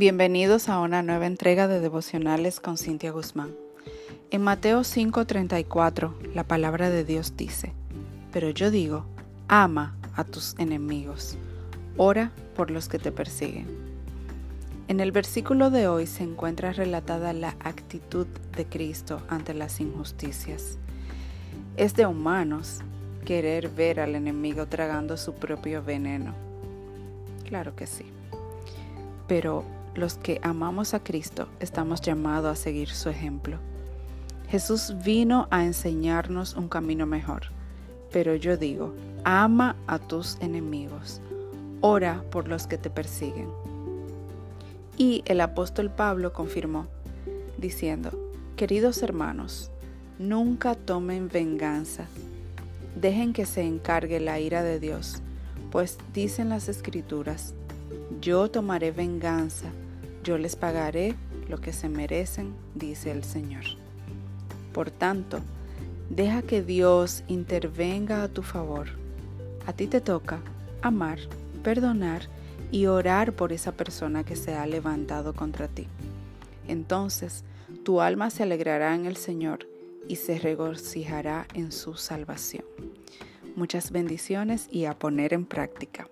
Bienvenidos a una nueva entrega de devocionales con Cintia Guzmán. En Mateo 5:34 la palabra de Dios dice, pero yo digo, ama a tus enemigos, ora por los que te persiguen. En el versículo de hoy se encuentra relatada la actitud de Cristo ante las injusticias. Es de humanos querer ver al enemigo tragando su propio veneno. Claro que sí. Pero los que amamos a Cristo estamos llamados a seguir su ejemplo. Jesús vino a enseñarnos un camino mejor, pero yo digo, ama a tus enemigos, ora por los que te persiguen. Y el apóstol Pablo confirmó, diciendo, queridos hermanos, nunca tomen venganza, dejen que se encargue la ira de Dios, pues dicen las escrituras, yo tomaré venganza, yo les pagaré lo que se merecen, dice el Señor. Por tanto, deja que Dios intervenga a tu favor. A ti te toca amar, perdonar y orar por esa persona que se ha levantado contra ti. Entonces, tu alma se alegrará en el Señor y se regocijará en su salvación. Muchas bendiciones y a poner en práctica.